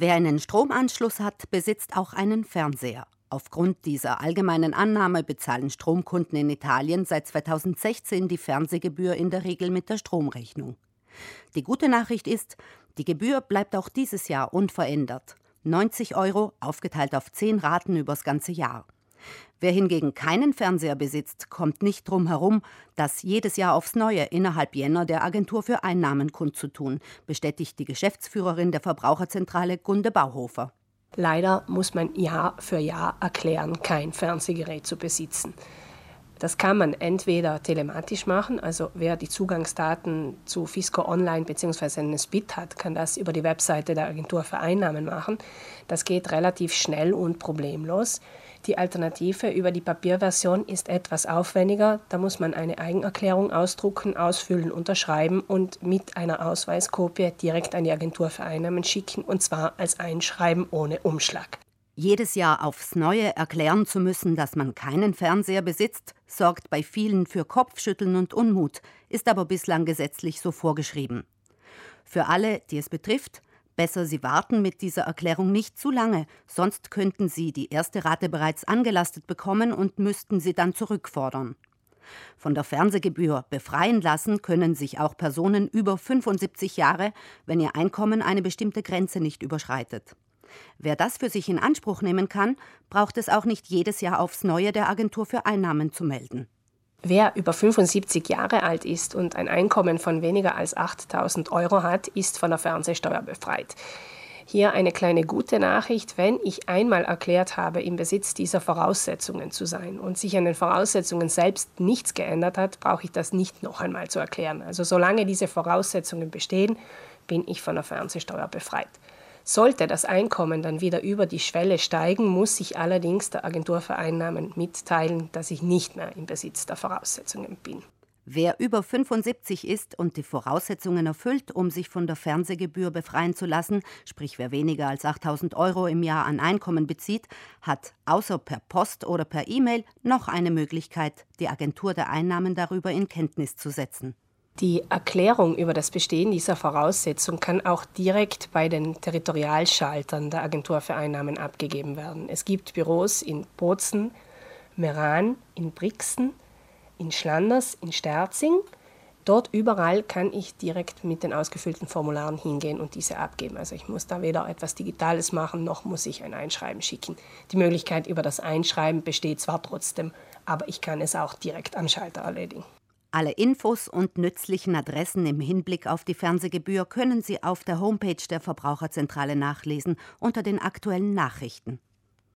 Wer einen Stromanschluss hat, besitzt auch einen Fernseher. Aufgrund dieser allgemeinen Annahme bezahlen Stromkunden in Italien seit 2016 die Fernsehgebühr in der Regel mit der Stromrechnung. Die gute Nachricht ist, die Gebühr bleibt auch dieses Jahr unverändert. 90 Euro aufgeteilt auf 10 Raten übers ganze Jahr. Wer hingegen keinen Fernseher besitzt, kommt nicht drum herum, das jedes Jahr aufs Neue innerhalb Jänner der Agentur für Einnahmen kundzutun, bestätigt die Geschäftsführerin der Verbraucherzentrale Gunde Bauhofer. Leider muss man Jahr für Jahr erklären, kein Fernsehgerät zu besitzen. Das kann man entweder telematisch machen, also wer die Zugangsdaten zu Fisco Online bzw. einen SPIT hat, kann das über die Webseite der Agentur für Einnahmen machen. Das geht relativ schnell und problemlos. Die Alternative über die Papierversion ist etwas aufwendiger. Da muss man eine Eigenerklärung ausdrucken, ausfüllen, unterschreiben und mit einer Ausweiskopie direkt an die Agentur für Einnahmen schicken und zwar als Einschreiben ohne Umschlag. Jedes Jahr aufs Neue erklären zu müssen, dass man keinen Fernseher besitzt, sorgt bei vielen für Kopfschütteln und Unmut, ist aber bislang gesetzlich so vorgeschrieben. Für alle, die es betrifft, besser Sie warten mit dieser Erklärung nicht zu lange, sonst könnten Sie die erste Rate bereits angelastet bekommen und müssten sie dann zurückfordern. Von der Fernsehgebühr befreien lassen können sich auch Personen über 75 Jahre, wenn ihr Einkommen eine bestimmte Grenze nicht überschreitet. Wer das für sich in Anspruch nehmen kann, braucht es auch nicht jedes Jahr aufs Neue der Agentur für Einnahmen zu melden. Wer über 75 Jahre alt ist und ein Einkommen von weniger als 8000 Euro hat, ist von der Fernsehsteuer befreit. Hier eine kleine gute Nachricht. Wenn ich einmal erklärt habe, im Besitz dieser Voraussetzungen zu sein und sich an den Voraussetzungen selbst nichts geändert hat, brauche ich das nicht noch einmal zu erklären. Also solange diese Voraussetzungen bestehen, bin ich von der Fernsehsteuer befreit. Sollte das Einkommen dann wieder über die Schwelle steigen, muss ich allerdings der Agentur für Einnahmen mitteilen, dass ich nicht mehr im Besitz der Voraussetzungen bin. Wer über 75 ist und die Voraussetzungen erfüllt, um sich von der Fernsehgebühr befreien zu lassen, sprich wer weniger als 8000 Euro im Jahr an Einkommen bezieht, hat außer per Post oder per E-Mail noch eine Möglichkeit, die Agentur der Einnahmen darüber in Kenntnis zu setzen. Die Erklärung über das Bestehen dieser Voraussetzung kann auch direkt bei den Territorialschaltern der Agentur für Einnahmen abgegeben werden. Es gibt Büros in Bozen, Meran, in Brixen, in Schlanders, in Sterzing. Dort überall kann ich direkt mit den ausgefüllten Formularen hingehen und diese abgeben. Also ich muss da weder etwas Digitales machen, noch muss ich ein Einschreiben schicken. Die Möglichkeit über das Einschreiben besteht zwar trotzdem, aber ich kann es auch direkt am Schalter erledigen. Alle Infos und nützlichen Adressen im Hinblick auf die Fernsehgebühr können Sie auf der Homepage der Verbraucherzentrale nachlesen unter den aktuellen Nachrichten.